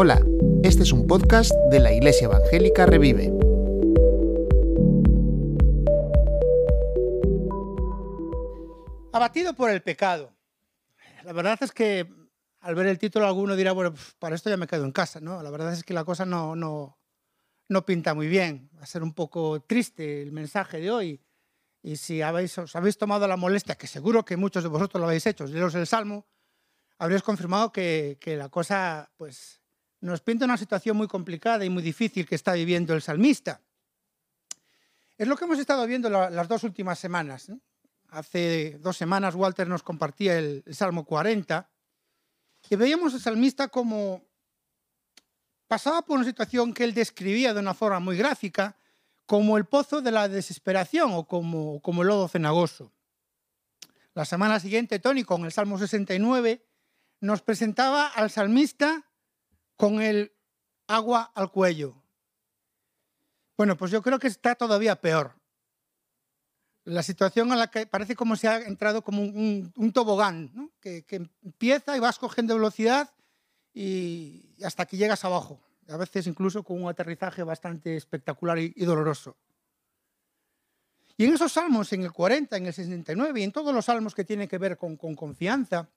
Hola, este es un podcast de la Iglesia Evangélica Revive. Abatido por el pecado. La verdad es que al ver el título alguno dirá, bueno, para esto ya me quedo en casa, ¿no? La verdad es que la cosa no, no, no pinta muy bien. Va a ser un poco triste el mensaje de hoy. Y si habéis, os habéis tomado la molestia, que seguro que muchos de vosotros lo habéis hecho, leeros el Salmo, habréis confirmado que, la cosa pues, nos pinta una situación muy complicada y muy difícil que está viviendo el salmista. Es lo que hemos estado viendo las dos últimas semanas. Hace dos semanas Walter nos compartía el, el Salmo 40 y veíamos al salmista como pasaba por una situación que él describía de una forma muy gráfica, como el pozo de la desesperación o como, como el lodo cenagoso. La semana siguiente, Tony, con el Salmo 69, nos presentaba al salmista con el agua al cuello. Bueno, pues yo creo que está todavía peor. La situación en la que parece como si ha entrado como un, tobogán, ¿no? que, empieza y vas cogiendo velocidad y hasta que llegas abajo. A veces incluso con un aterrizaje bastante espectacular y, doloroso. Y en esos salmos, en el 40, en el 69 y en todos los salmos que tienen que ver con confianza,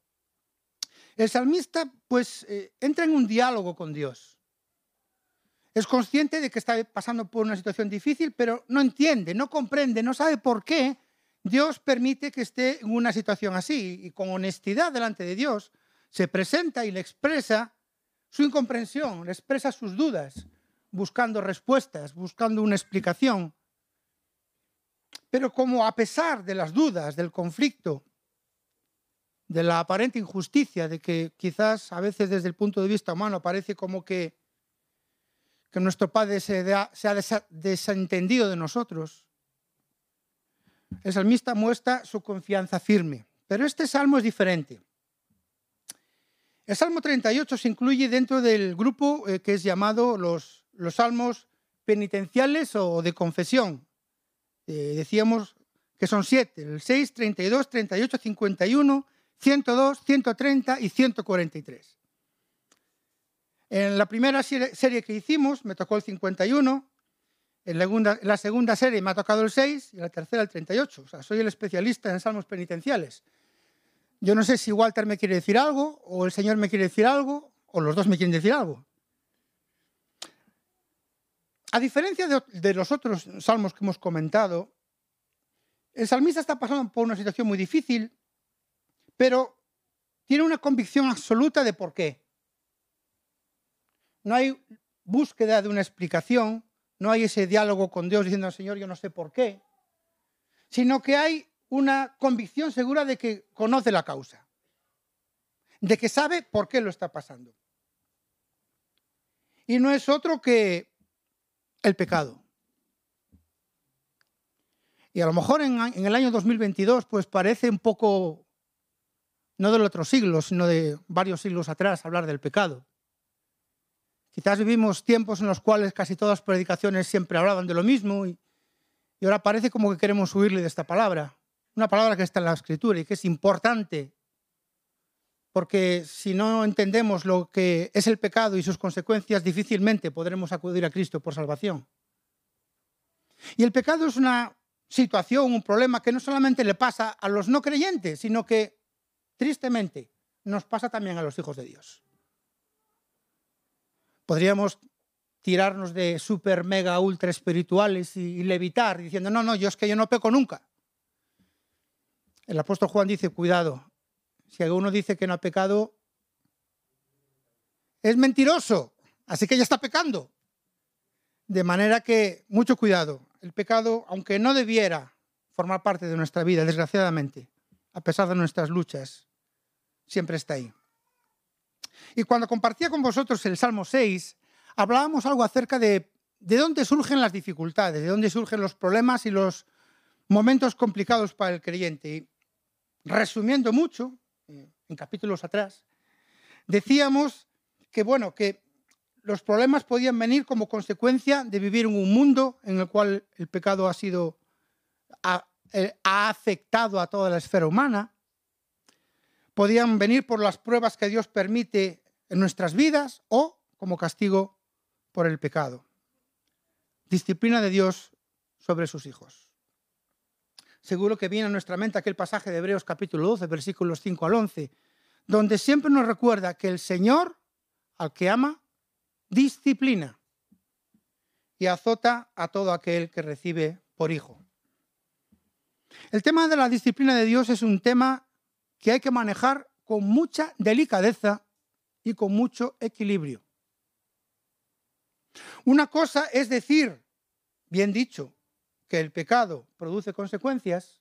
el salmista pues eh, entra en un diálogo con Dios. Es consciente de que está pasando por una situación difícil, pero no entiende, no comprende, no sabe por qué Dios permite que esté en una situación así. Y con honestidad delante de Dios se presenta y le expresa su incomprensión, le expresa sus dudas, buscando respuestas, buscando una explicación. Pero como a pesar de las dudas, del conflicto, de la aparente injusticia, de que quizás a veces desde el punto de vista humano parece como que, que nuestro Padre se, ha desentendido de nosotros. El salmista muestra su confianza firme, pero este salmo es diferente. El Salmo 38 se incluye dentro del grupo eh, que es llamado los, los salmos penitenciales o de confesión. Eh, decíamos que son siete, el 6, 32, 38, 51, 102, 130 y 143. En la primera serie que hicimos me tocó el 51, en la, segunda, en la segunda serie me ha tocado el 6 y en la tercera el 38. O sea, soy el especialista en salmos penitenciales. Yo no sé si Walter me quiere decir algo, o el Señor me quiere decir algo, o los dos me quieren decir algo. A diferencia de, de los otros salmos que hemos comentado, el salmista está pasando por una situación muy difícil, pero tiene una convicción absoluta de por qué. No hay búsqueda de una explicación, no hay ese diálogo con Dios diciendo al Señor, yo no sé por qué, sino que hay una convicción segura de que conoce la causa, de que sabe por qué lo está pasando. Y no es otro que el pecado. Y a lo mejor en, en el año 2022 pues parece un poco no del otro siglo, sino de varios siglos atrás, hablar del pecado. Quizás vivimos tiempos en los cuales casi todas las predicaciones siempre hablaban de lo mismo y, y, ahora parece como que queremos huirle de esta palabra. Una palabra que está en la escritura y que es importante, porque si no entendemos lo que es el pecado y sus consecuencias, difícilmente podremos acudir a Cristo por salvación. Y el pecado es una situación, un problema que no solamente le pasa a los no creyentes, sino que tristemente, nos pasa también a los hijos de Dios. Podríamos tirarnos de super, mega, ultra espirituales y, levitar diciendo, no, no, yo es que yo no peco nunca. El apóstol Juan dice, cuidado, si alguno dice que no ha pecado, es mentiroso, así que ya está pecando. De manera que, mucho cuidado, el pecado, aunque no debiera formar parte de nuestra vida, desgraciadamente, a pesar de nuestras luchas, siempre está ahí. Y cuando compartía con vosotros el Salmo 6, hablábamos algo acerca de, de dónde surgen las dificultades, de dónde surgen los problemas y los momentos complicados para el creyente. Y resumiendo mucho, en capítulos atrás, decíamos que, bueno, que los problemas podían venir como consecuencia de vivir en un mundo en el cual el pecado ha sido ha, eh, ha afectado a toda la esfera humana, podían venir por las pruebas que Dios permite en nuestras vidas o como castigo por el pecado. Disciplina de Dios sobre sus hijos. Seguro que viene a nuestra mente aquel pasaje de Hebreos capítulo 12, versículos 5 al 11, donde siempre nos recuerda que el Señor, al que ama, disciplina y azota a todo aquel que recibe por hijo. El tema de la disciplina de Dios es un tema que hay que manejar con mucha delicadeza y con mucho equilibrio. Una cosa es decir, bien dicho, que el pecado produce consecuencias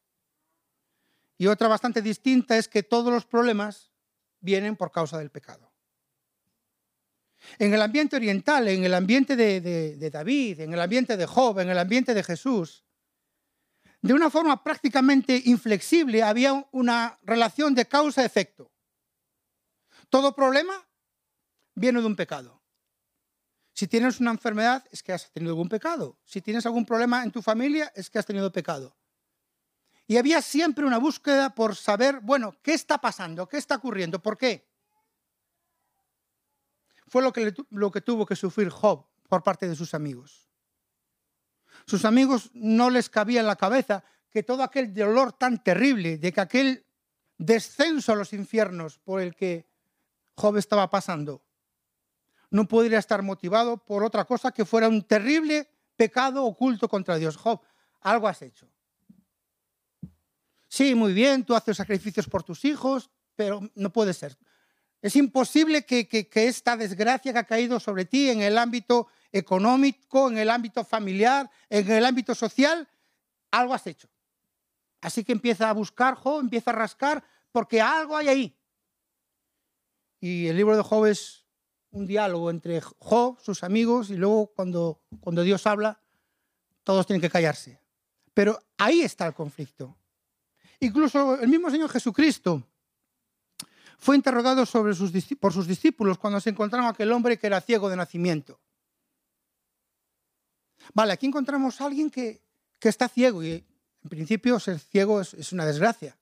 y otra bastante distinta es que todos los problemas vienen por causa del pecado. En el ambiente oriental, en el ambiente de, David, en el ambiente de Job, en el ambiente de Jesús, de una forma prácticamente inflexible había una relación de causa-efecto. Todo problema viene de un pecado. Si tienes una enfermedad es que has tenido algún pecado. Si tienes algún problema en tu familia es que has tenido pecado. Y había siempre una búsqueda por saber, bueno, ¿qué está pasando? ¿Qué está ocurriendo? ¿Por qué? Fue lo que, lo que tuvo que sufrir Job por parte de sus amigos. Sus amigos no les cabía en la cabeza que todo aquel dolor tan terrible, de que aquel descenso a los infiernos por el que Job estaba pasando, no podría estar motivado por otra cosa que fuera un terrible pecado oculto contra Dios. Job, algo has hecho. Sí, muy bien, tú haces sacrificios por tus hijos, pero no puede ser. Es imposible que, que, esta desgracia que ha caído sobre ti en el ámbito económico, en el ámbito familiar, en el ámbito social, algo has hecho. Así que empieza a buscar Job, empieza a rascar, porque algo hay ahí. Y el libro de Job es un diálogo entre Job, sus amigos, y luego cuando, cuando Dios habla, todos tienen que callarse. Pero ahí está el conflicto. Incluso el mismo Señor Jesucristo fue interrogado por sus discípulos cuando se encontraron aquel hombre que era ciego de nacimiento. Vale, aquí encontramos a alguien que, está ciego y en principio ser ciego es, una desgracia,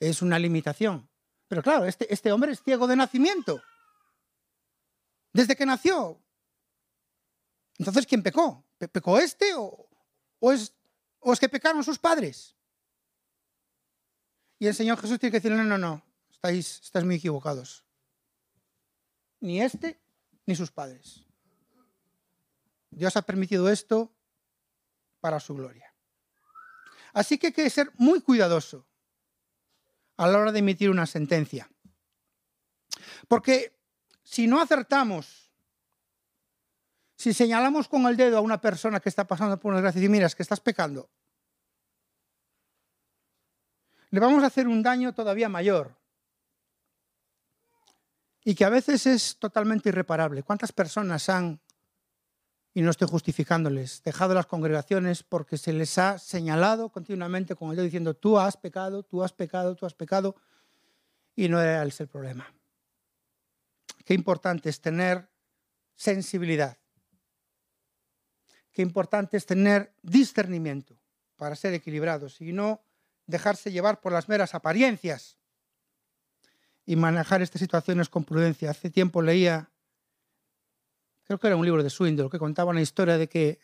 es una limitación. Pero claro, este, este hombre es ciego de nacimiento desde que nació. Entonces, ¿quién pecó? ¿Pecó este o, es, o es que pecaron sus padres? Y el Señor Jesús tiene que decirle, no, no, no, estáis, estáis muy equivocados. Ni este ni sus padres. Dios ha permitido esto para su gloria. Así que hay que ser muy cuidadoso a la hora de emitir una sentencia. Porque si no acertamos, si señalamos con el dedo a una persona que está pasando por una desgracia y miras que estás pecando, le vamos a hacer un daño todavía mayor y que a veces es totalmente irreparable. ¿Cuántas personas han, y no estoy justificándoles, dejado las congregaciones porque se les ha señalado continuamente con el dedo diciendo tú has pecado, tú has pecado, tú has pecado, y no era ese el problema? Qué importante es tener sensibilidad. Qué importante es tener discernimiento para ser equilibrados y no dejarse llevar por las meras apariencias y manejar estas situaciones con prudencia. Hace tiempo leía, creo que era un libro de Swindle, que contaba una historia de que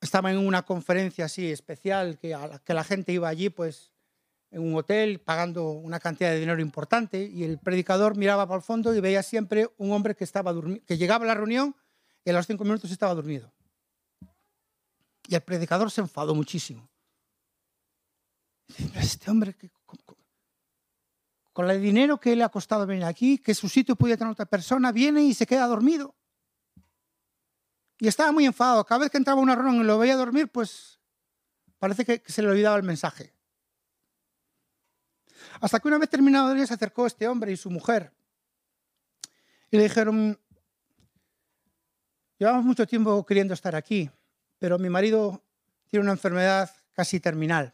estaba en una conferencia así especial, que, a la, que la gente iba allí pues en un hotel pagando una cantidad de dinero importante y el predicador miraba para el fondo y veía siempre un hombre que, estaba que llegaba a la reunión y a los cinco minutos estaba dormido. Y el predicador se enfadó muchísimo. Este hombre, con el dinero que le ha costado venir aquí, que su sitio puede tener otra persona, viene y se queda dormido. Y estaba muy enfadado. Cada vez que entraba una reunión y lo veía dormir, pues parece que se le olvidaba el mensaje. Hasta que una vez terminado el día se acercó este hombre y su mujer y le dijeron, llevamos mucho tiempo queriendo estar aquí, pero mi marido tiene una enfermedad casi terminal.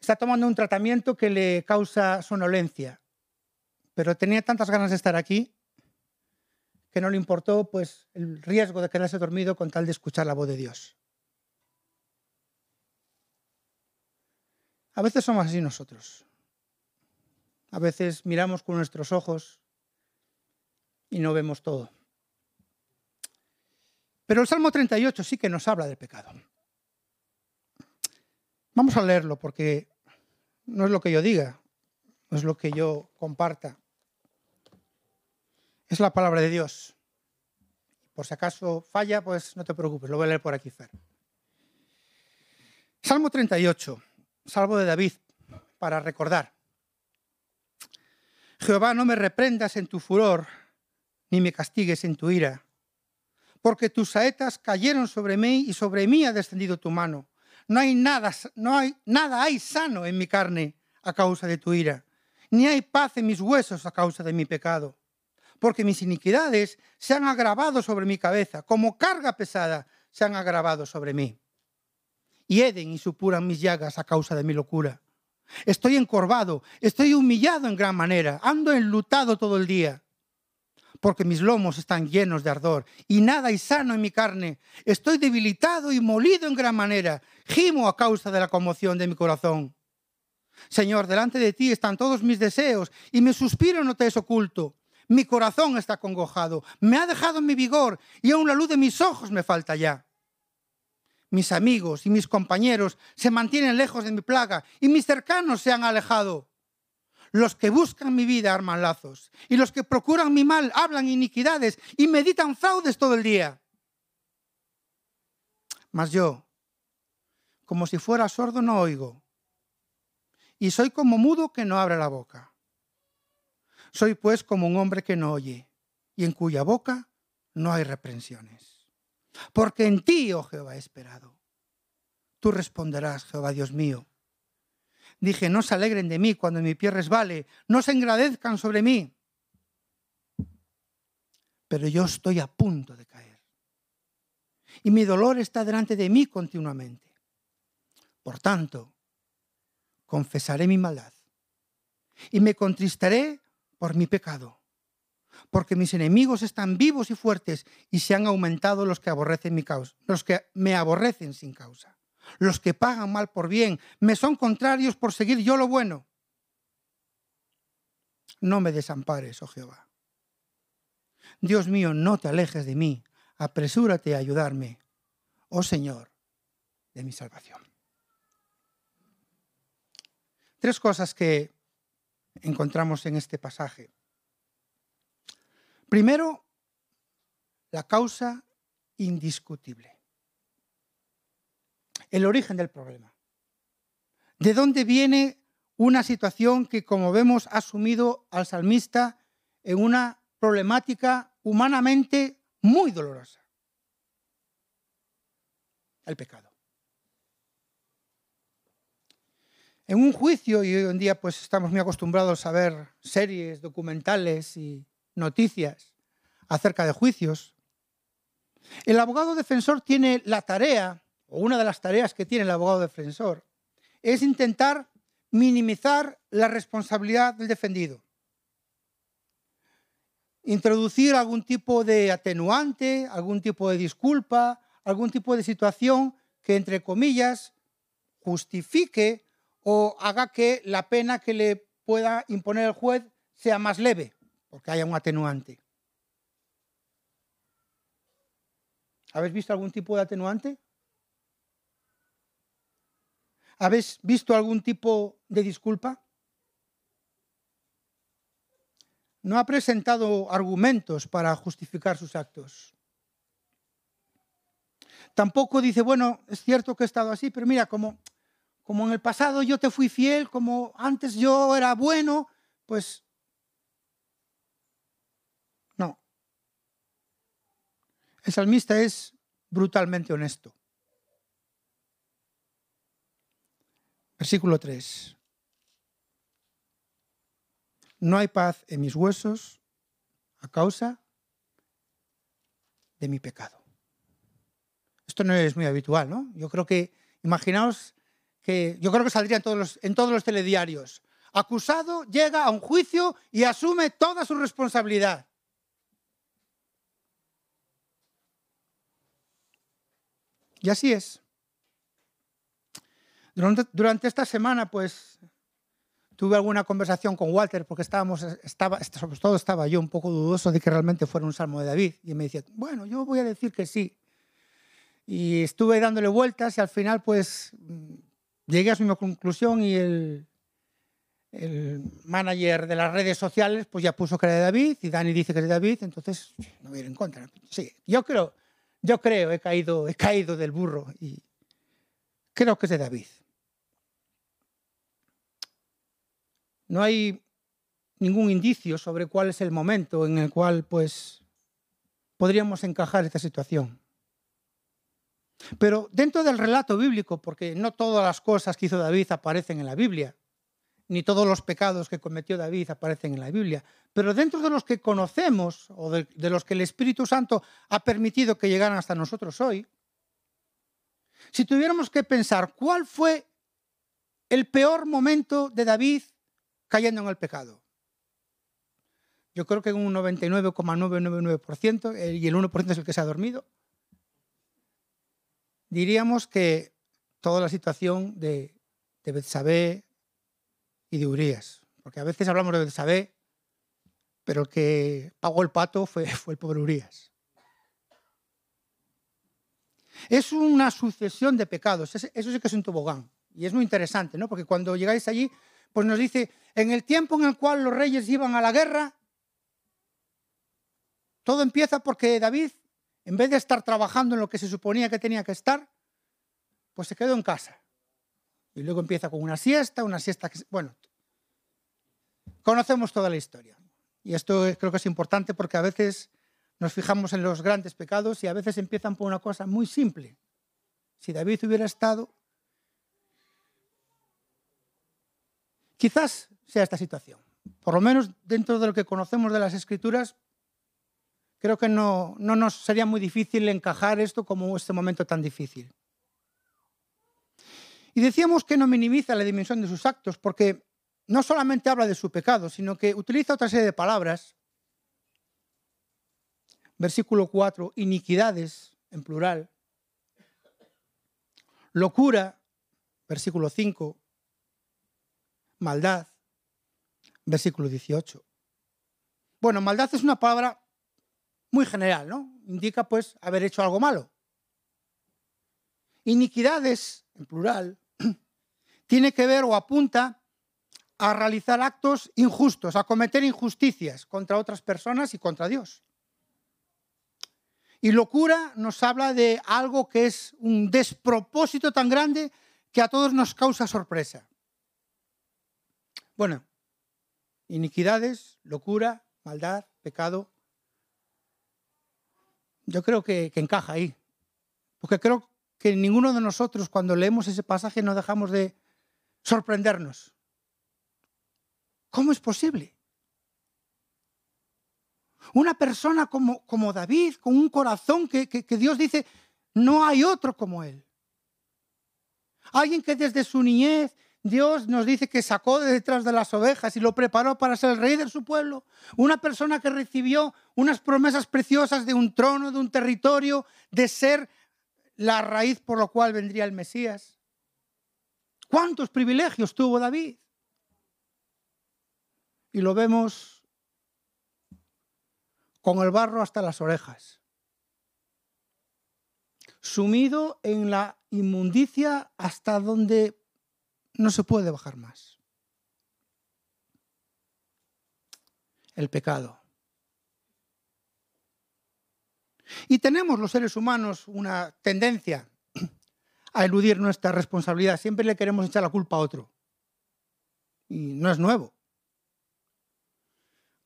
Está tomando un tratamiento que le causa sonolencia, pero tenía tantas ganas de estar aquí que no le importó pues, el riesgo de quedarse dormido con tal de escuchar la voz de Dios. A veces somos así nosotros. A veces miramos con nuestros ojos y no vemos todo. Pero el Salmo 38 sí que nos habla del pecado. Vamos a leerlo porque no es lo que yo diga, no es lo que yo comparta. Es la palabra de Dios. Por si acaso falla, pues no te preocupes, lo voy a leer por aquí, Fer. Salmo 38, Salvo de David, para recordar. Jehová, no me reprendas en tu furor, ni me castigues en tu ira, porque tus saetas cayeron sobre mí y sobre mí ha descendido tu mano. No hay nada, no hay nada hay sano en mi carne a causa de tu ira, ni hay paz en mis huesos a causa de mi pecado, porque mis iniquidades se han agravado sobre mi cabeza, como carga pesada se han agravado sobre mí. Hieden y supuran mis llagas a causa de mi locura. Estoy encorvado, estoy humillado en gran manera, ando enlutado todo el día, porque mis lomos están llenos de ardor y nada hay sano en mi carne. Estoy debilitado y molido en gran manera, gimo a causa de la conmoción de mi corazón. Señor, delante de ti están todos mis deseos y mi suspiro no te es oculto. Mi corazón está congojado, me ha dejado mi vigor y aún la luz de mis ojos me falta ya mis amigos y mis compañeros se mantienen lejos de mi plaga y mis cercanos se han alejado. Los que buscan mi vida arman lazos y los que procuran mi mal hablan iniquidades y meditan fraudes todo el día. Mas yo, como si fuera sordo, no oigo. Y soy como mudo que no abre la boca. Soy pues como un hombre que no oye y en cuya boca no hay reprensiones porque en ti, oh Jehová, he esperado. Tú responderás, Jehová Dios mío. Dije, no se alegren de mí cuando mi pie resbale, no se engradezcan sobre mí. Pero yo estoy a punto de caer. Y mi dolor está delante de mí continuamente. Por tanto, confesaré mi maldad y me contristaré por mi pecado porque mis enemigos están vivos y fuertes y se han aumentado los que aborrecen mi causa, los que me aborrecen sin causa. Los que pagan mal por bien me son contrarios por seguir yo lo bueno. No me desampares, oh Jehová. Dios mío, no te alejes de mí, apresúrate a ayudarme, oh Señor, de mi salvación. Tres cosas que encontramos en este pasaje. Primero, la causa indiscutible. El origen del problema. ¿De dónde viene una situación que, como vemos, ha sumido al salmista en una problemática humanamente muy dolorosa? El pecado. En un juicio, y hoy en día pues estamos muy acostumbrados a ver series, documentales y noticias acerca de juicios. El abogado defensor tiene la tarea, o una de las tareas que tiene el abogado defensor, es intentar minimizar la responsabilidad del defendido. Introducir algún tipo de atenuante, algún tipo de disculpa, algún tipo de situación que, entre comillas, justifique o haga que la pena que le pueda imponer el juez sea más leve porque haya un atenuante. ¿Habéis visto algún tipo de atenuante? ¿Habéis visto algún tipo de disculpa? No ha presentado argumentos para justificar sus actos. Tampoco dice, bueno, es cierto que he estado así, pero mira, como, como en el pasado yo te fui fiel, como antes yo era bueno, pues El salmista es brutalmente honesto. Versículo 3. No hay paz en mis huesos a causa de mi pecado. Esto no es muy habitual, ¿no? Yo creo que, imaginaos que, yo creo que saldría en todos los, en todos los telediarios. Acusado llega a un juicio y asume toda su responsabilidad. Y así es. Durante, esta semana, pues, tuve alguna conversación con Walter porque estábamos, estaba, sobre todo estaba yo un poco dudoso de que realmente fuera un salmo de David. Y me decía, bueno, yo voy a decir que sí. Y estuve dándole vueltas y al final pues llegué a misma conclusión y el, el manager de las redes sociales pues ya puso que era de David y Dani dice que es de David, entonces no voy a ir en contra. Sí, yo creo, yo creo, he caído, he caído del burro y creo que es de David. No hay ningún indicio sobre cuál es el momento en el cual pues podríamos encajar esta situación. Pero dentro del relato bíblico, porque no todas las cosas que hizo David aparecen en la Biblia, ni todos los pecados que cometió David aparecen en la Biblia, pero dentro de los que conocemos o de, los que el Espíritu Santo ha permitido que llegaran hasta nosotros hoy, si tuviéramos que pensar cuál fue el peor momento de David cayendo en el pecado, yo creo que en un 99,999% eh, y el 1% es el que se ha dormido, diríamos que toda la situación de, de Betsabé y de Urias. Porque a veces hablamos de Betsabé, pero el que pagó el pato fue, fue el pobre Urias. Es una sucesión de pecados, eso sí que es un tobogán. Y es muy interesante, ¿no? Porque cuando llegáis allí, pues nos dice, en el tiempo en el cual los reyes iban a la guerra, todo empieza porque David en vez de estar trabajando en lo que se suponía que tenía que estar, pues se quedó en casa. Y luego empieza con una siesta, una siesta que... Bueno, conocemos toda la historia. Y esto creo que es importante porque a veces nos fijamos en los grandes pecados y a veces empiezan por una cosa muy simple. Si David hubiera estado, quizás sea esta situación. Por lo menos dentro de lo que conocemos de las escrituras, creo que no, no nos sería muy difícil encajar esto como este momento tan difícil. Y decíamos que no minimiza la dimensión de sus actos, porque no solamente habla de su pecado, sino que utiliza otra serie de palabras. Versículo 4, iniquidades en plural. Locura, versículo 5. Maldad, versículo 18. Bueno, maldad es una palabra muy general, ¿no? Indica pues haber hecho algo malo. Iniquidades, en plural, tiene que ver o apunta a realizar actos injustos, a cometer injusticias contra otras personas y contra Dios. Y locura nos habla de algo que es un despropósito tan grande que a todos nos causa sorpresa. Bueno, iniquidades, locura, maldad, pecado, yo creo que, encaja ahí. Porque creo que ninguno de nosotros cuando leemos ese pasaje no dejamos de sorprendernos. ¿Cómo es posible? Una persona como, David, con un corazón que Dios dice, no hay otro como él. Alguien que desde su niñez Dios nos dice que sacó de detrás de las ovejas y lo preparó para ser el rey de su pueblo. Una persona que recibió unas promesas preciosas de un trono, de un territorio, de ser la raíz por la cual vendría el Mesías. ¿Cuántos privilegios tuvo David? Y lo vemos con el barro hasta las orejas, sumido en la inmundicia hasta donde no se puede bajar más. El pecado. Y tenemos los seres humanos una tendencia a eludir nuestra responsabilidad. Siempre le queremos echar la culpa a otro. Y no es nuevo.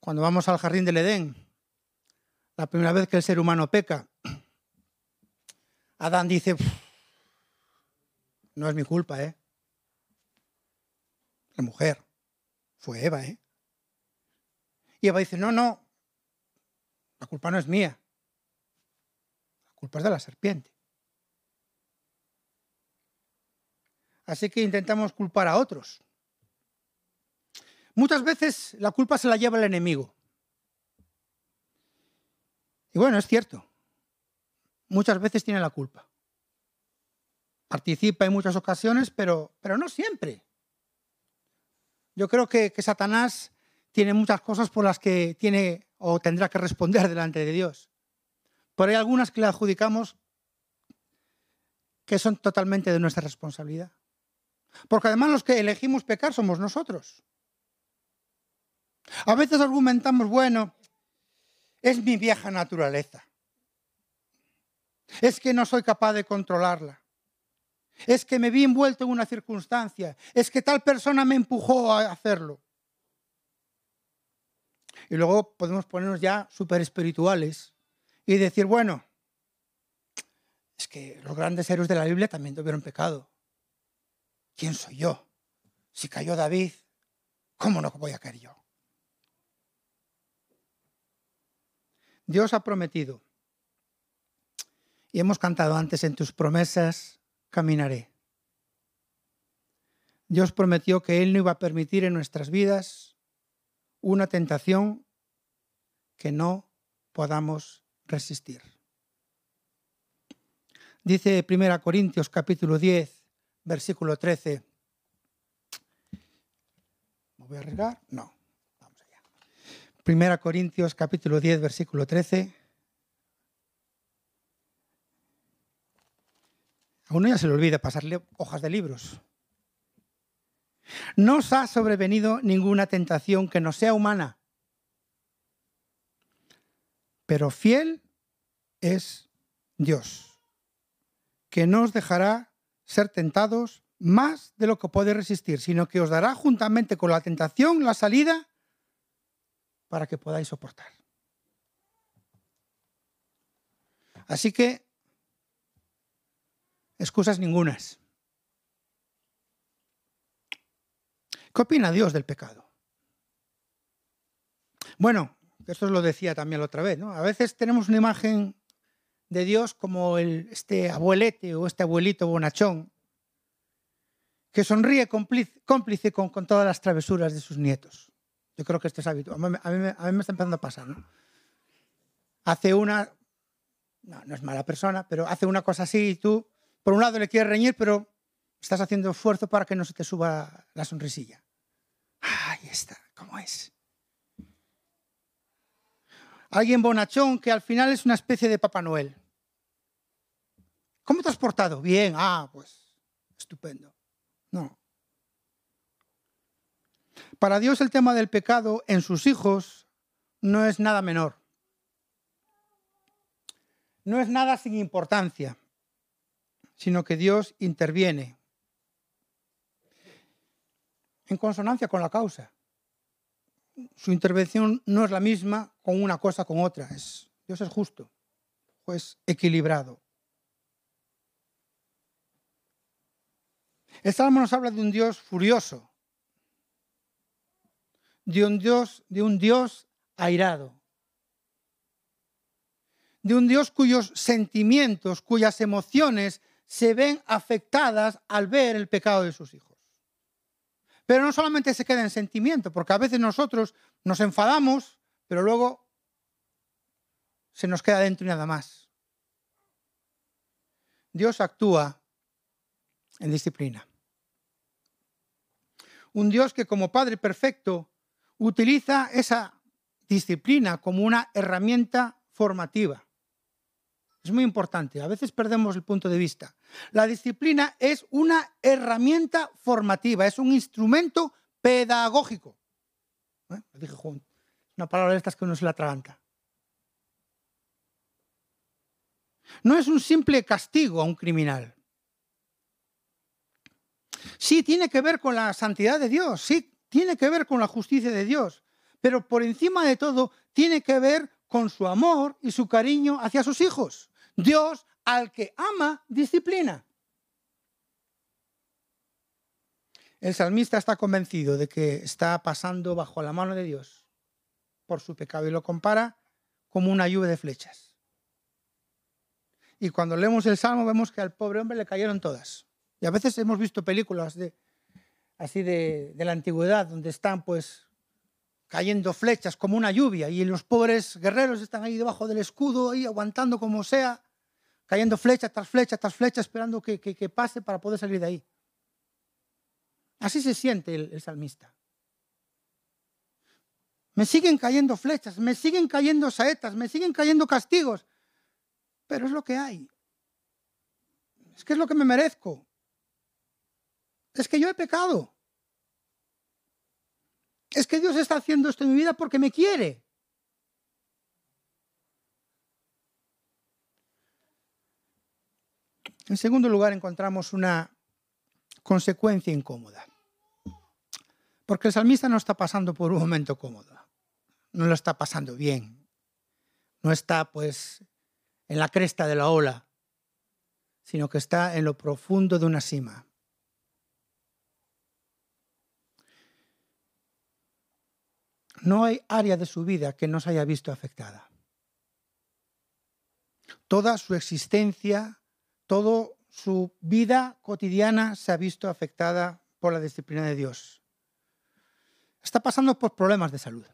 Cuando vamos al jardín del Edén, la primera vez que el ser humano peca, Adán dice, no es mi culpa, ¿eh? La mujer. Fue Eva, ¿eh? Y Eva dice, no, no, la culpa no es mía. La culpa es de la serpiente. Así que intentamos culpar a otros. Muchas veces la culpa se la lleva el enemigo. Y bueno, es cierto. Muchas veces tiene la culpa. Participa en muchas ocasiones, pero, pero no siempre. Yo creo que, Satanás tiene muchas cosas por las que tiene o tendrá que responder delante de Dios. Pero hay algunas que le adjudicamos que son totalmente de nuestra responsabilidad. Porque además los que elegimos pecar somos nosotros. A veces argumentamos, bueno, es mi vieja naturaleza. Es que no soy capaz de controlarla. Es que me vi envuelto en una circunstancia. Es que tal persona me empujó a hacerlo. Y luego podemos ponernos ya súper espirituales y decir, bueno, es que los grandes héroes de la Biblia también tuvieron pecado. ¿Quién soy yo? Si cayó David, ¿cómo no voy a caer yo? Dios ha prometido, y hemos cantado antes, en tus promesas caminaré. Dios prometió que Él no iba a permitir en nuestras vidas una tentación que no podamos resistir. Dice 1 Corintios capítulo 10, versículo 13. ¿Me voy a arriesgar? No. Vamos allá. 1 Corintios capítulo 10, versículo 13. A uno ya se le olvida pasarle hojas de libros. No os ha sobrevenido ninguna tentación que no sea humana, pero fiel es Dios, que no os dejará ser tentados más de lo que puede resistir, sino que os dará juntamente con la tentación la salida para que podáis soportar. Así que, excusas ningunas. ¿Qué opina Dios del pecado? Bueno, esto lo decía también la otra vez, ¿no? A veces tenemos una imagen de Dios como el, este abuelete o este abuelito bonachón que sonríe cómplice, con, todas las travesuras de sus nietos. Yo creo que esto es mí, a mí, me está empezando a pasar, ¿no? Hace una, no, no es mala persona, pero hace una cosa así y tú, por un lado le quieres reñir, pero estás haciendo esfuerzo para que no se te suba la sonrisilla. Ahí está, ¿cómo es? Alguien bonachón que al final es una especie de Papá Noel. ¿Cómo te has portado? Bien, ah, pues estupendo. No. Para Dios el tema del pecado en sus hijos no es nada menor. No es nada sin importancia, sino que Dios interviene en consonancia con la causa. Su intervención no es la misma con una cosa con otra. Es, Dios es justo, pues equilibrado. El Salmo nos habla de un Dios furioso, de un Dios, de un Dios airado, de un Dios cuyos sentimientos, cuyas emociones se ven afectadas al ver el pecado de sus hijos. Pero no solamente se queda en sentimiento, porque a veces nosotros nos enfadamos, pero luego se nos queda dentro y nada más. Dios actúa en disciplina. Un Dios que como Padre perfecto utiliza esa disciplina como una herramienta formativa. Es muy importante, a veces perdemos el punto de vista. La disciplina es una herramienta formativa, es un instrumento pedagógico. ¿Eh? dije una palabra de estas que uno se la atraganta. No es un simple castigo a un criminal. Sí, tiene que ver con la santidad de Dios, sí, tiene que ver con la justicia de Dios, pero por encima de todo tiene que ver con su amor y su cariño hacia sus hijos. Dios al que ama disciplina. El salmista está convencido de que está pasando bajo la mano de Dios por su pecado y lo compara como una lluvia de flechas. Y cuando leemos el salmo vemos que al pobre hombre le cayeron todas. Y a veces hemos visto películas así de, de la antigüedad donde están pues cayendo flechas como una lluvia y los pobres guerreros están ahí debajo del escudo, ahí aguantando como sea cayendo flecha tras flecha tras flecha, esperando que, pase para poder salir de ahí. Así se siente el, salmista. Me siguen cayendo flechas, me siguen cayendo saetas, me siguen cayendo castigos. Pero es lo que hay. Es que es lo que me merezco. Es que yo he pecado. Es que Dios está haciendo esto en mi vida porque me quiere. En segundo lugar, encontramos una consecuencia incómoda. Porque el salmista no está pasando por un momento cómodo. No lo está pasando bien. No está, pues, en la cresta de la ola, sino que está en lo profundo de una cima. No hay área de su vida que no se haya visto afectada. Toda su existencia, toda su vida cotidiana se ha visto afectada por la disciplina de Dios está pasando por problemas de salud.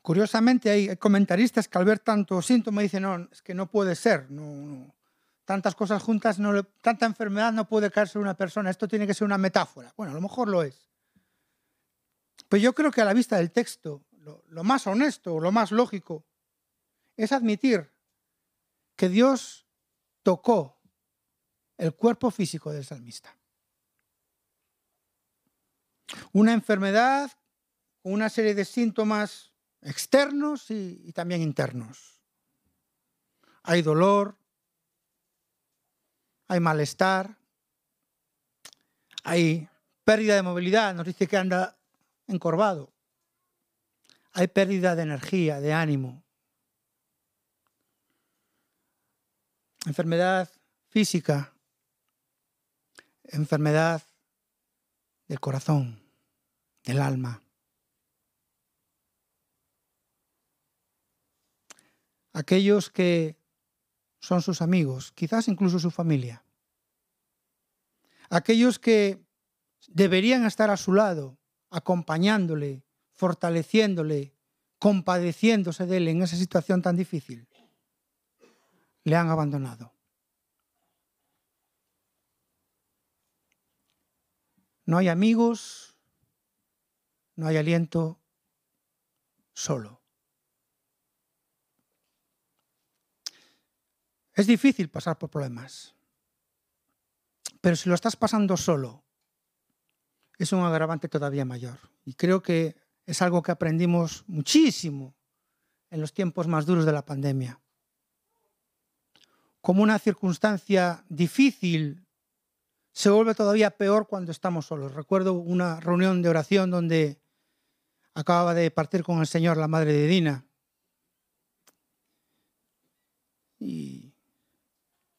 Curiosamente, hay comentaristas que al ver tanto síntoma dicen, no, es que no puede ser, no, tantas cosas juntas, tanta enfermedad no puede caerse una persona, esto tiene que ser una metáfora. Bueno, a lo mejor lo es. Pero yo creo que a la vista del texto, lo, lo más honesto, lo más lógico, es admitir que Dios tocó el cuerpo físico del salmista. Una enfermedad una serie de síntomas externos y, también internos. Hay dolor, hay malestar, hay pérdida de movilidad, nos dice que anda encorvado. Hay pérdida de energía, de ánimo. Enfermedad física, enfermedad del corazón, del alma. Aquellos que son sus amigos, quizás incluso su familia. Aquellos que deberían estar a su lado, acompañándole, fortaleciéndole, compadeciéndose de él en esa situación tan difícil, le han abandonado. No hay amigos, no hay aliento, solo. Es difícil pasar por problemas, pero si lo estás pasando solo, es un agravante todavía mayor. Y creo que es algo que aprendimos muchísimo en los tiempos más duros de la pandemia. Como una circunstancia difícil se vuelve todavía peor cuando estamos solos. Recuerdo una reunión de oración donde acababa de partir con el Señor la madre de Dina. Y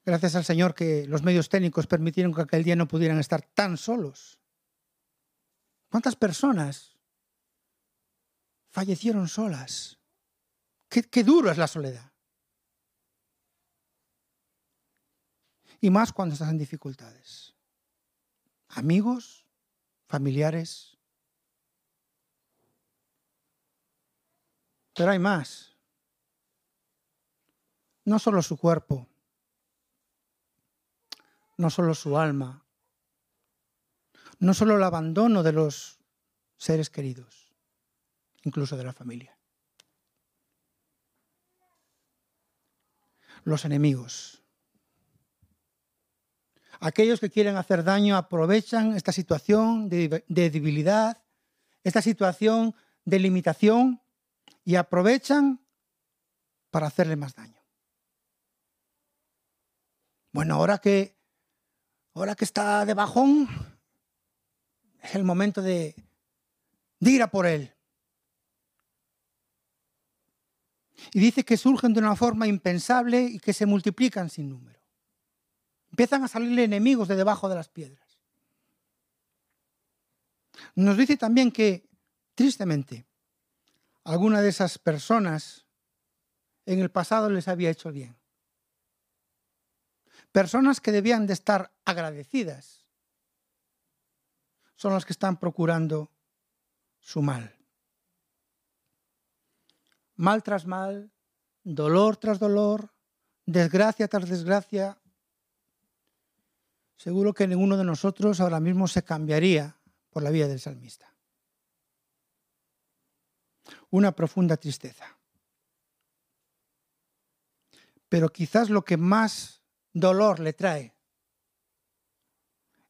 gracias al Señor que los medios técnicos permitieron que aquel día no pudieran estar tan solos. ¿Cuántas personas fallecieron solas? Qué, qué duro es la soledad. Y más cuando estás en dificultades amigos, familiares. Pero hay más. No solo su cuerpo, no solo su alma, no solo el abandono de los seres queridos, incluso de la familia. Los enemigos. Aquellos que quieren hacer daño aprovechan esta situación de, debilidad, esta situación de limitación y aprovechan para hacerle más daño. Bueno, ahora que, ahora que está de bajón, es el momento de, de ir a por él. Y dice que surgen de una forma impensable y que se multiplican sin número. Empiezan a salirle enemigos de debajo de las piedras. Nos dice también que, tristemente, alguna de esas personas en el pasado les había hecho bien. Personas que debían de estar agradecidas son las que están procurando su mal. Mal tras mal, dolor tras dolor, desgracia tras desgracia, seguro que ninguno de nosotros ahora mismo se cambiaría por la vida del salmista. una profunda tristeza. Pero quizás lo que más dolor le trae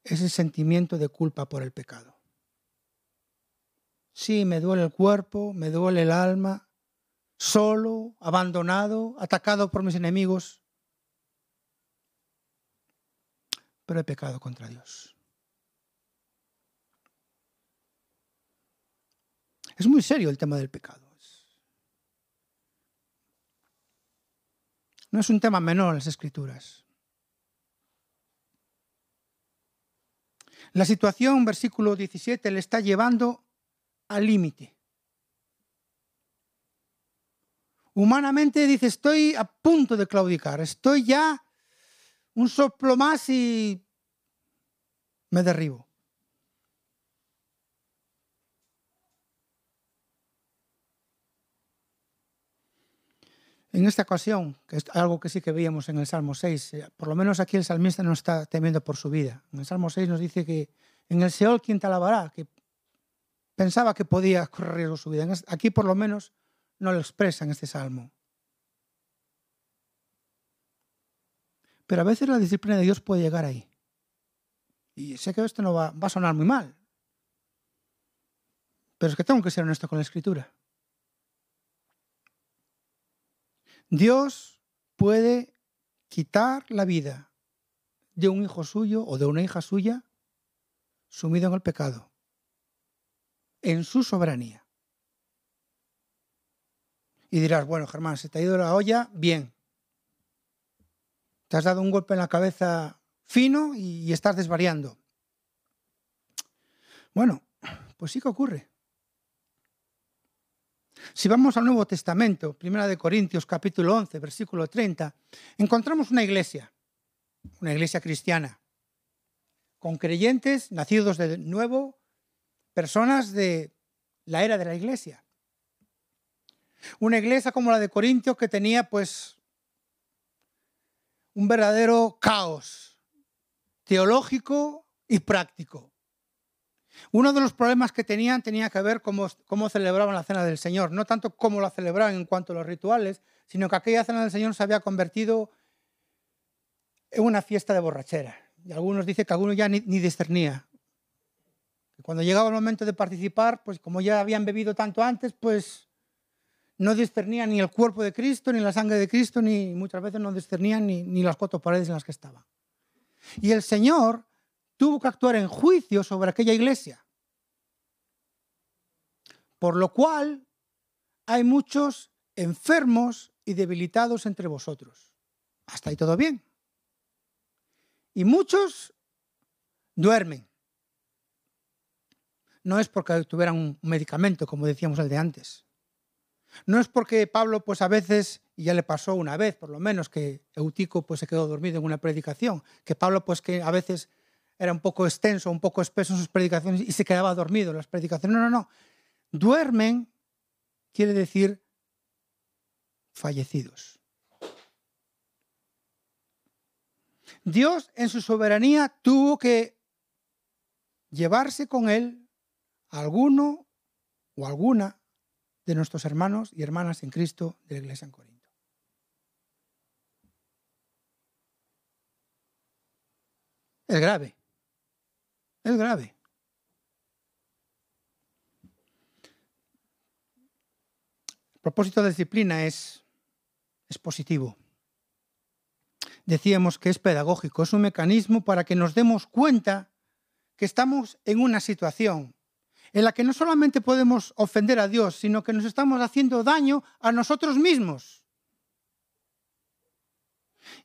es el sentimiento de culpa por el pecado. Sí, me duele el cuerpo, me duele el alma, solo, abandonado, atacado por mis enemigos, pero he pecado contra Dios. Es muy serio el tema del pecado. No es un tema menor en las escrituras. La situación, versículo 17, le está llevando al límite. Humanamente dice, estoy a punto de claudicar, estoy ya un soplo más y me derribo. En esta ocasión, que es algo que sí que veíamos en el Salmo 6, eh, por lo menos aquí el salmista no está temiendo por su vida. En el Salmo 6 nos dice que en el Seol, ¿quién te alabará? Que pensaba que podía correr riesgo su vida. Aquí por lo menos no lo expresa en este Salmo. Pero a veces la disciplina de Dios puede llegar ahí. Y sé que esto no va, va a sonar muy mal. Pero es que tengo que ser honesto con la escritura. Dios puede quitar la vida de un hijo suyo o de una hija suya sumido en el pecado, en su soberanía. Y dirás, bueno, Germán, se te ha ido la olla, bien. Te has dado un golpe en la cabeza fino y estás desvariando. Bueno, pues sí que ocurre. Si vamos al Nuevo Testamento, Primera de Corintios capítulo 11, versículo 30, encontramos una iglesia, una iglesia cristiana, con creyentes nacidos de nuevo, personas de la era de la iglesia. Una iglesia como la de Corintios que tenía pues un verdadero caos teológico y práctico. Uno de los problemas que tenían tenía que ver cómo, cómo celebraban la cena del Señor, no tanto cómo la celebraban en cuanto a los rituales, sino que aquella cena del Señor se había convertido en una fiesta de borrachera. Y algunos dicen que algunos ya ni, ni discernía. Cuando llegaba el momento de participar, pues como ya habían bebido tanto antes, pues no discernían ni el cuerpo de Cristo, ni la sangre de Cristo, ni muchas veces no discernían ni, ni las cuatro paredes en las que estaban. Y el Señor tuvo que actuar en juicio sobre aquella iglesia. Por lo cual hay muchos enfermos y debilitados entre vosotros. Hasta ahí todo bien. Y muchos duermen. No es porque tuvieran un medicamento, como decíamos el de antes. No es porque Pablo, pues a veces, y ya le pasó una vez por lo menos, que Eutico pues se quedó dormido en una predicación, que Pablo pues que a veces era un poco extenso, un poco espeso en sus predicaciones y se quedaba dormido en las predicaciones. No, no, no. Duermen quiere decir fallecidos. Dios en su soberanía tuvo que llevarse con él alguno o alguna de nuestros hermanos y hermanas en Cristo de la iglesia en Corinto. Es grave. Es grave. El propósito de disciplina es, es positivo. Decíamos que es pedagógico, es un mecanismo para que nos demos cuenta que estamos en una situación en la que no solamente podemos ofender a Dios, sino que nos estamos haciendo daño a nosotros mismos.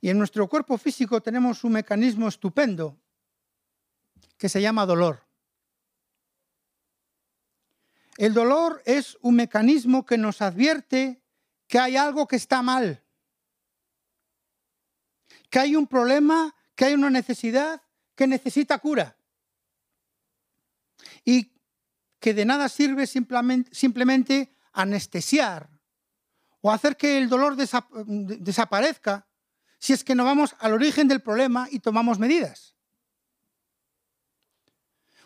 Y en nuestro cuerpo físico tenemos un mecanismo estupendo que se llama dolor. El dolor es un mecanismo que nos advierte que hay algo que está mal, que hay un problema, que hay una necesidad que necesita cura. Y que de nada sirve simplemente, anestesiar o hacer que el dolor desaparezca si es que no vamos al origen del problema y tomamos medidas.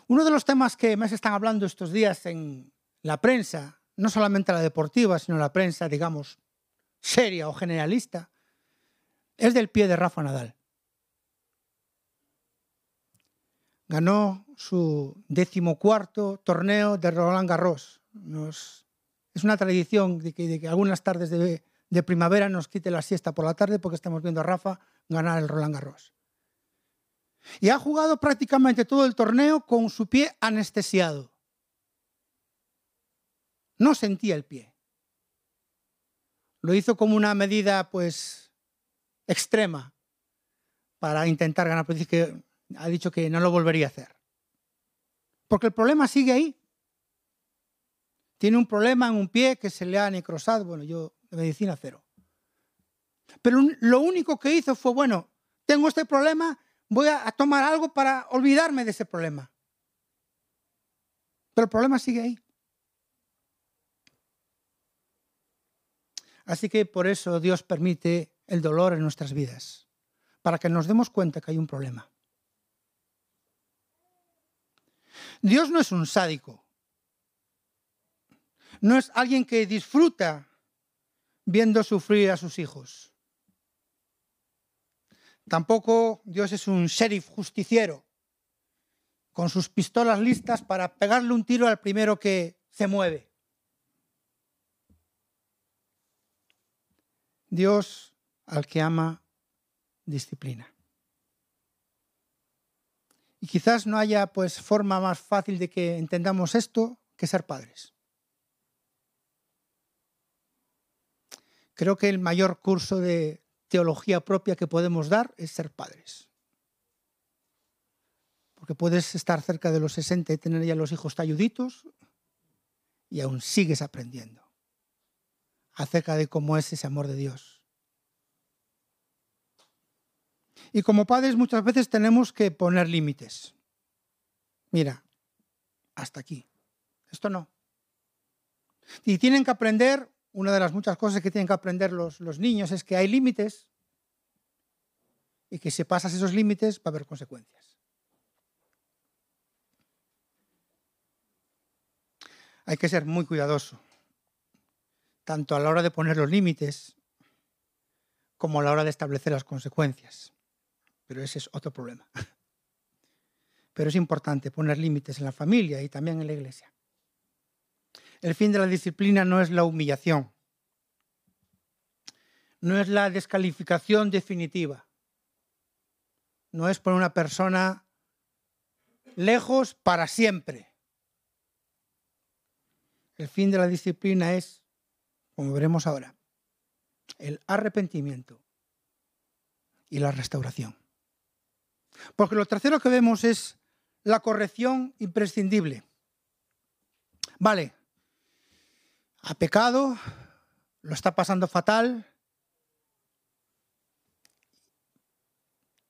Uno de los temas que más están hablando estos días en la prensa no solamente la deportiva, sino la prensa, digamos, seria o generalista, es del pie de Rafa Nadal. Ganó su decimocuarto torneo de Roland Garros. es una tradición de que, algunas tardes de, primavera nos quite la siesta por la tarde porque estamos viendo a Rafa ganar el Roland Garros. Y ha jugado prácticamente todo el torneo con su pie anestesiado. No sentía el pie. Lo hizo como una medida, pues, extrema para intentar ganar, pero que, ha dicho que no lo volvería a hacer. Porque el problema sigue ahí. Tiene un problema en un pie que se le ha necrosado. Bueno, yo de medicina cero. Pero lo único que hizo fue, bueno, tengo este problema, voy a, tomar algo para olvidarme de ese problema. Pero el problema sigue ahí. Así que por eso Dios permite el dolor en nuestras vidas, para que nos demos cuenta que hay un problema. Dios no es un sádico, no es alguien que disfruta viendo sufrir a sus hijos. Tampoco Dios es un sheriff justiciero, con sus pistolas listas para pegarle un tiro al primero que se mueve. Dios al que ama disciplina. Y quizás no haya pues forma más fácil de que entendamos esto que ser padres. Creo que el mayor curso de teología propia que podemos dar es ser padres. Porque puedes estar cerca de los 60 y tener ya los hijos talluditos y aún sigues aprendiendo acerca de cómo es ese amor de Dios. Y como padres muchas veces tenemos que poner límites. Mira, hasta aquí. Esto no. Y tienen que aprender una de las muchas cosas que tienen que aprender los, niños es que hay límites y que si pasas esos límites va a haber consecuencias. Hay que ser muy cuidadoso, tanto a la hora de poner los límites como a la hora de establecer las consecuencias. Pero ese es otro problema. Pero es importante poner límites en la familia y también en la iglesia. El fin de la disciplina no es la humillación, no es la descalificación definitiva, no es poner una persona lejos para siempre. El fin de la disciplina es, como veremos ahora, el arrepentimiento y la restauración. Porque lo tercero que vemos es la corrección imprescindible. Vale, ha pecado, lo está pasando fatal.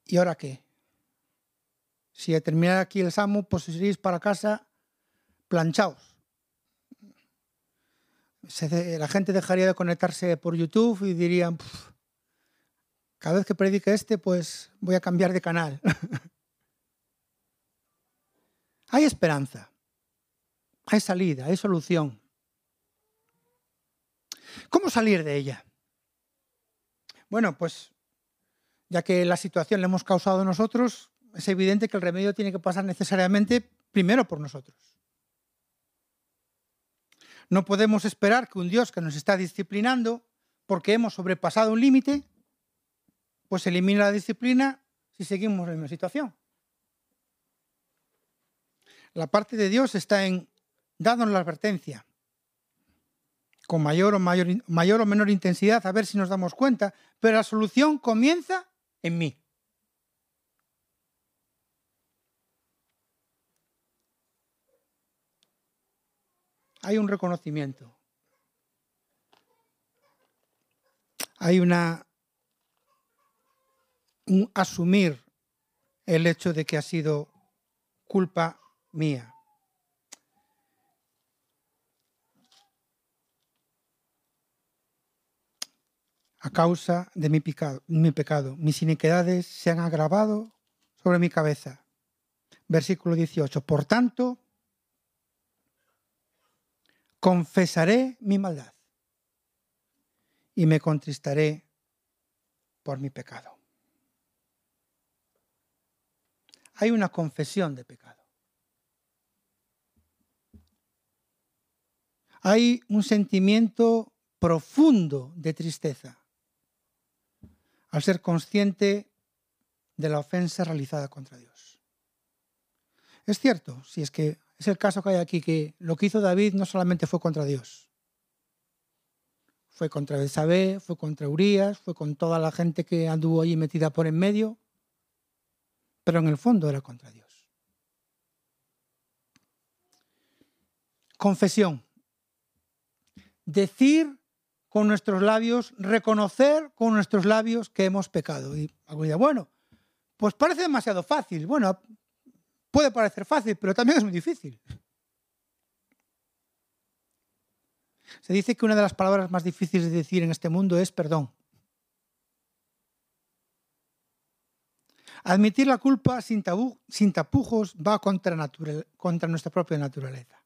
¿Y ahora qué? Si terminar aquí el Salmo, pues iréis para casa planchaos. la gente dejaría de conectarse por YouTube y dirían, cada vez que predique este, pues voy a cambiar de canal. hay esperanza, hay salida, hay solución. ¿Cómo salir de ella? Bueno, pues ya que la situación la hemos causado nosotros, es evidente que el remedio tiene que pasar necesariamente primero por nosotros. No podemos esperar que un Dios que nos está disciplinando porque hemos sobrepasado un límite, pues elimine la disciplina si seguimos la misma situación. La parte de Dios está en darnos la advertencia, con mayor o, mayor, mayor o menor intensidad, a ver si nos damos cuenta, pero la solución comienza en mí. Hay un reconocimiento. Hay una un asumir el hecho de que ha sido culpa mía. a causa de mi pecado, mi pecado. Mis iniquidades se han agravado sobre mi cabeza. Versículo 18. Por tanto, confesaré mi maldad y me contristaré por mi pecado. Hay una confesión de pecado. Hay un sentimiento profundo de tristeza al ser consciente de la ofensa realizada contra Dios. Es cierto, si es que es el caso que hay aquí, que lo que hizo David no solamente fue contra Dios, fue contra Betsabé, fue contra Urias, fue con toda la gente que anduvo allí metida por en medio, pero en el fondo era contra Dios. Confesión. Decir con nuestros labios, reconocer con nuestros labios que hemos pecado. Y algo bueno, pues parece demasiado fácil. Bueno, puede parecer fácil, pero también es muy difícil. Se dice que una de las palabras más difíciles de decir en este mundo es perdón. Admitir la culpa sin, tapujos va contra, contra nuestra propia naturaleza.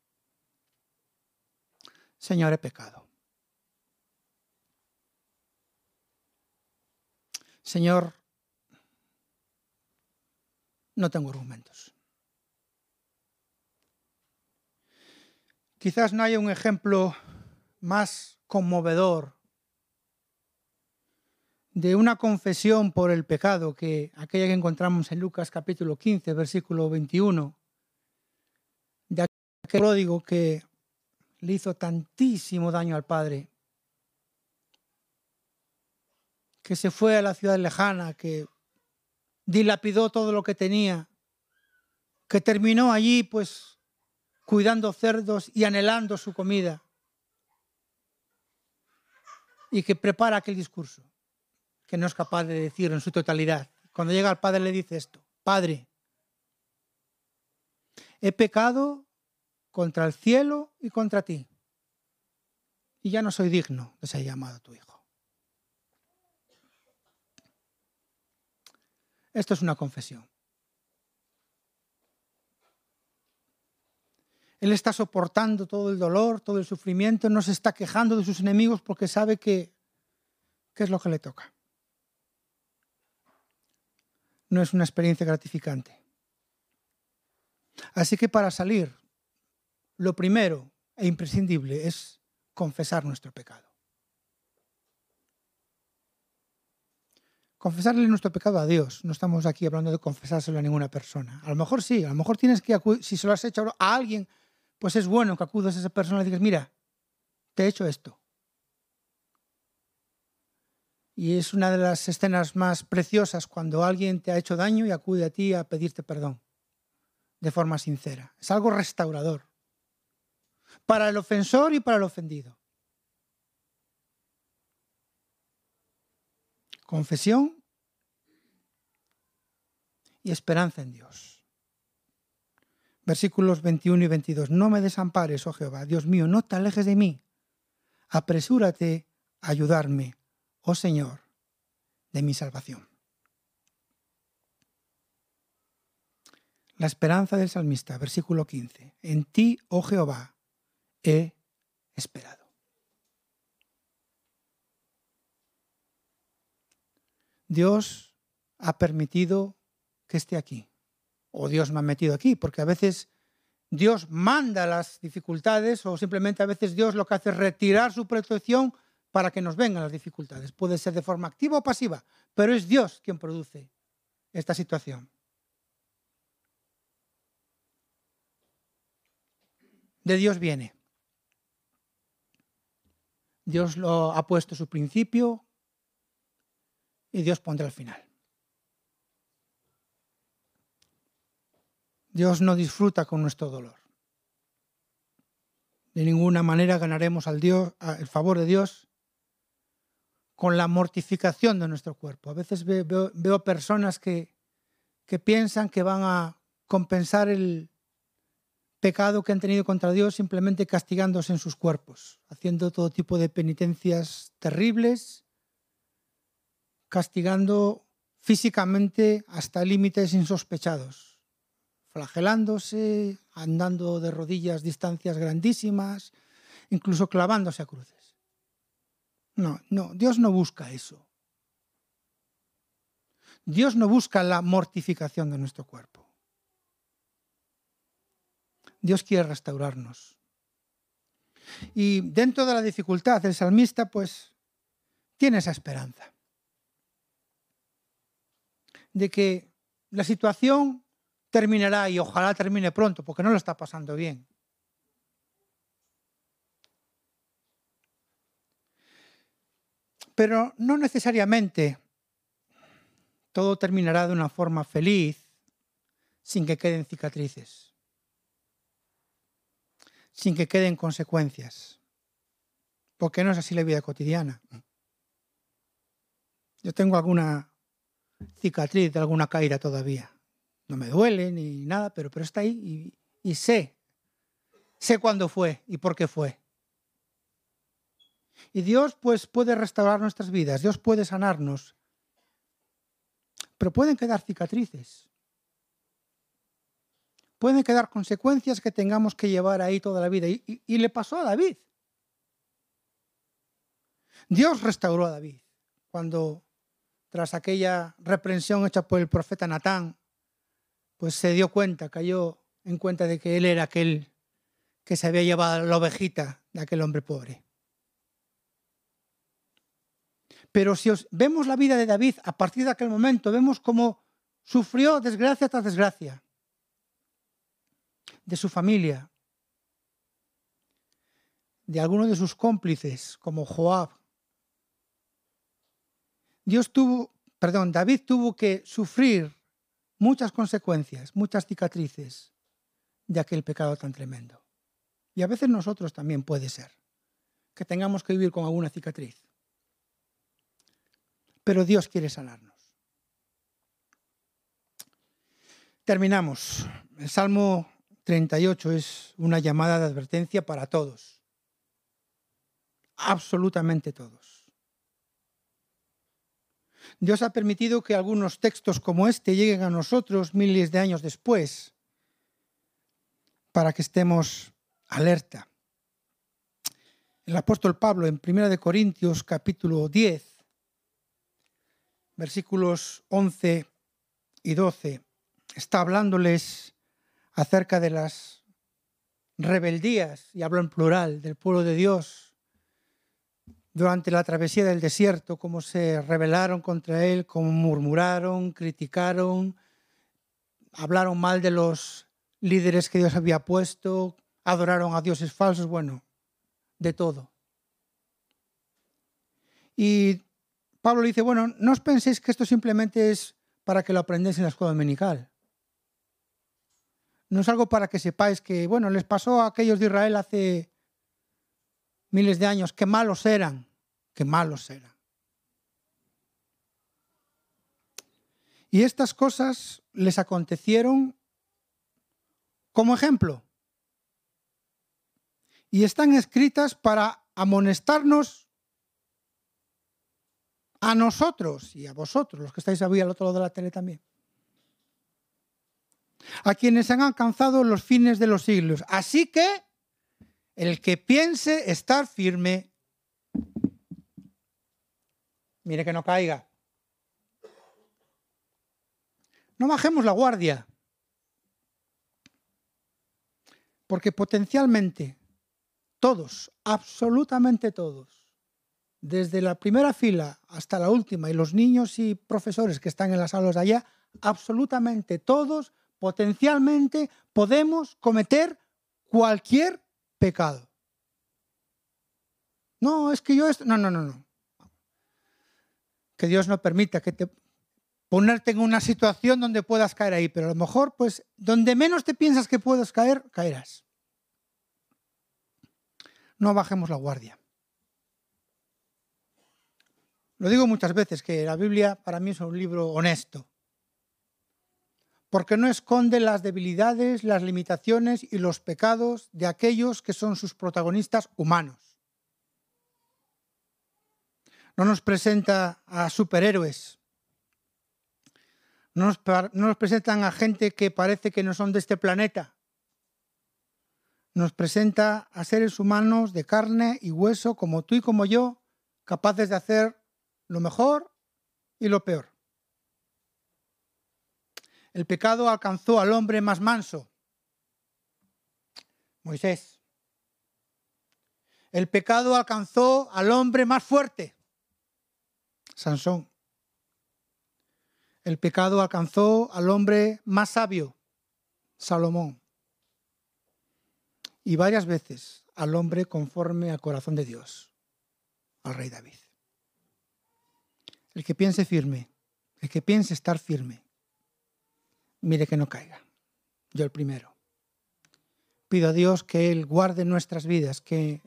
Señor, he pecado. Señor, no tengo argumentos. Quizás no haya un ejemplo más conmovedor de una confesión por el pecado que aquella que encontramos en Lucas capítulo 15, versículo 21, de aquel pródigo que le hizo tantísimo daño al Padre, que se fue a la ciudad lejana, que dilapidó todo lo que tenía, que terminó allí pues cuidando cerdos y anhelando su comida, y que prepara aquel discurso, que no es capaz de decir en su totalidad. Cuando llega al Padre le dice esto, Padre, he pecado contra el cielo y contra ti, y ya no soy digno de ser llamado tu hijo. Esto es una confesión. Él está soportando todo el dolor, todo el sufrimiento, no se está quejando de sus enemigos porque sabe que, es lo que le toca. No es una experiencia gratificante. Así que para salir, lo primero e imprescindible es confesar nuestro pecado. confesarle nuestro pecado a Dios. No estamos aquí hablando de confesárselo a ninguna persona. A lo mejor sí, a lo mejor tienes que, si se lo has hecho a alguien, pues es bueno que acudas a esa persona y digas, mira, te he hecho esto. Y es una de las escenas más preciosas cuando alguien te ha hecho daño y acude a ti a pedirte perdón de forma sincera. Es algo restaurador para el ofensor y para el ofendido. confesión y esperanza en Dios. Versículos 21 y 22. No me desampares, oh Jehová, Dios mío, no te alejes de mí. Apresúrate a ayudarme, oh Señor, de mi salvación. La esperanza del salmista, versículo 15. En ti, oh Jehová, he esperado. Dios ha permitido que esté aquí. O Dios me ha metido aquí, porque a veces Dios manda las dificultades o simplemente a veces Dios lo que hace es retirar su protección para que nos vengan las dificultades. Puede ser de forma activa o pasiva, pero es Dios quien produce esta situación. De Dios viene. Dios lo ha puesto su principio, y Dios pondrá el final. Dios no disfruta con nuestro dolor. De ninguna manera ganaremos al Dios, el favor de Dios con la mortificación de nuestro cuerpo. A veces veo, personas que, que piensan que van a compensar el pecado que han tenido contra Dios simplemente castigándose en sus cuerpos, haciendo todo tipo de penitencias terribles castigando físicamente hasta límites insospechados, flagelándose, andando de rodillas distancias grandísimas, incluso clavándose a cruces. No, no, Dios no busca eso. Dios no busca la mortificación de nuestro cuerpo. Dios quiere restaurarnos. Y dentro de la dificultad, el salmista pues tiene esa esperanza de que la situación terminará y ojalá termine pronto, porque no lo está pasando bien. Pero no necesariamente todo terminará de una forma feliz sin que queden cicatrices, sin que queden consecuencias, porque no es así la vida cotidiana. Yo tengo alguna cicatriz de alguna caída todavía. No me duele ni nada, pero, pero está ahí y, y sé, sé cuándo fue y por qué fue. Y Dios pues puede restaurar nuestras vidas, Dios puede sanarnos, pero pueden quedar cicatrices. Pueden quedar consecuencias que tengamos que llevar ahí toda la vida. Y, y le pasó a David. Dios restauró a David cuando, tras aquella reprensión hecha por el profeta Natán, pues se dio cuenta, cayó en cuenta de que él era aquel que se había llevado la ovejita de aquel hombre pobre. Pero si os vemos la vida de David a partir de aquel momento, vemos cómo sufrió desgracia tras desgracia de su familia, de algunos de sus cómplices, como Joab. Dios tuvo, perdón, David tuvo que sufrir muchas consecuencias, muchas cicatrices de aquel pecado tan tremendo. Y a veces nosotros también puede ser que tengamos que vivir con alguna cicatriz pero Dios quiere sanarnos. Terminamos. El Salmo 38 es una llamada de advertencia para todos. Absolutamente todos. Dios ha permitido que algunos textos como este lleguen a nosotros miles de años después para que estemos alerta. El apóstol Pablo en 1 Corintios capítulo 10 versículos 11 y 12, está hablándoles acerca de las rebeldías, y hablo en plural, del pueblo de Dios durante la travesía del desierto, cómo se rebelaron contra él, cómo murmuraron, criticaron, hablaron mal de los líderes que Dios había puesto, adoraron a dioses falsos, bueno, de todo. Y Pablo dice, bueno, no os penséis que esto simplemente es para que lo aprendáis en la escuela dominical. No es algo para que sepáis que, bueno, les pasó a aquellos de Israel hace miles de años, qué malos eran, qué malos eran. Y estas cosas les acontecieron como ejemplo. Y están escritas para amonestarnos a nosotros y a vosotros, los que estáis ahí al otro lado de la tele también, a quienes han alcanzado los fines de los siglos. Así que el que piense estar firme, mire que no caiga. No bajemos la guardia, porque potencialmente todos, absolutamente todos, desde la primera fila hasta la última y los niños y profesores que están en las aulas allá, absolutamente todos potencialmente podemos cometer cualquier pecado. No, es que yo esto... No, no, no, no. Que Dios no permita que te ponerte en una situación donde puedas caer ahí, pero a lo mejor, pues, donde menos te piensas que puedas caer, caerás. No bajemos la guardia. Lo digo muchas veces que la Biblia para mí es un libro honesto, porque no esconde las debilidades, las limitaciones y los pecados de aquellos que son sus protagonistas humanos. No nos presenta a superhéroes, no nos, no presentan a gente que parece que no son de este planeta. nos presenta a seres humanos de carne y hueso como tú y como yo, capaces de hacer lo mejor y lo peor. El pecado alcanzó al hombre más manso, Moisés. El pecado alcanzó al hombre más fuerte, Sansón. El pecado alcanzó al hombre más sabio, Salomón. Y varias veces al hombre conforme al corazón de Dios, al rey David. El que piense firme, el que piense estar firme, mire que no caiga. Yo el primero. Pido a Dios que Él guarde nuestras vidas, que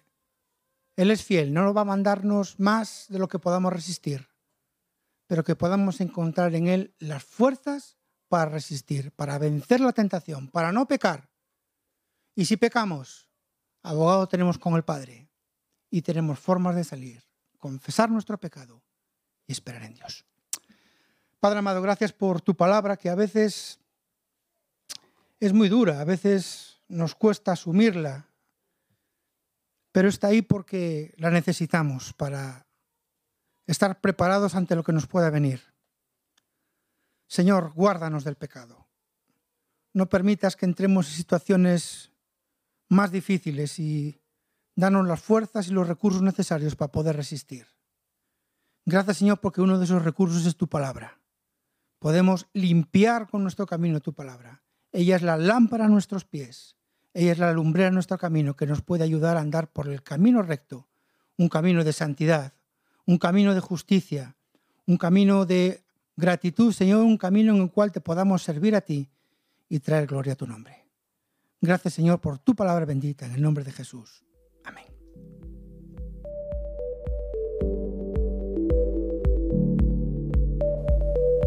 Él es fiel, no nos va a mandarnos más de lo que podamos resistir, pero que podamos encontrar en Él las fuerzas para resistir, para vencer la tentación, para no pecar. Y si pecamos, abogado tenemos con el Padre y tenemos formas de salir, confesar nuestro pecado y esperar en Dios. Padre amado, gracias por tu palabra que a veces es muy dura, a veces nos cuesta asumirla, pero está ahí porque la necesitamos para estar preparados ante lo que nos pueda venir. Señor, guárdanos del pecado. No permitas que entremos en situaciones más difíciles y danos las fuerzas y los recursos necesarios para poder resistir. Gracias Señor porque uno de esos recursos es tu palabra. Podemos limpiar con nuestro camino tu palabra. Ella es la lámpara a nuestros pies. Ella es la lumbrera a nuestro camino que nos puede ayudar a andar por el camino recto, un camino de santidad, un camino de justicia, un camino de gratitud, Señor, un camino en el cual te podamos servir a ti y traer gloria a tu nombre. Gracias, Señor, por tu palabra bendita, en el nombre de Jesús.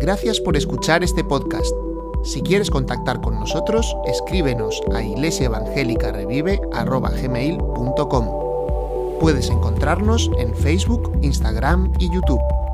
Gracias por escuchar este podcast. Si quieres contactar con nosotros, escríbenos a iglesiaevangelicarevive.com. Puedes encontrarnos en Facebook, Instagram y YouTube.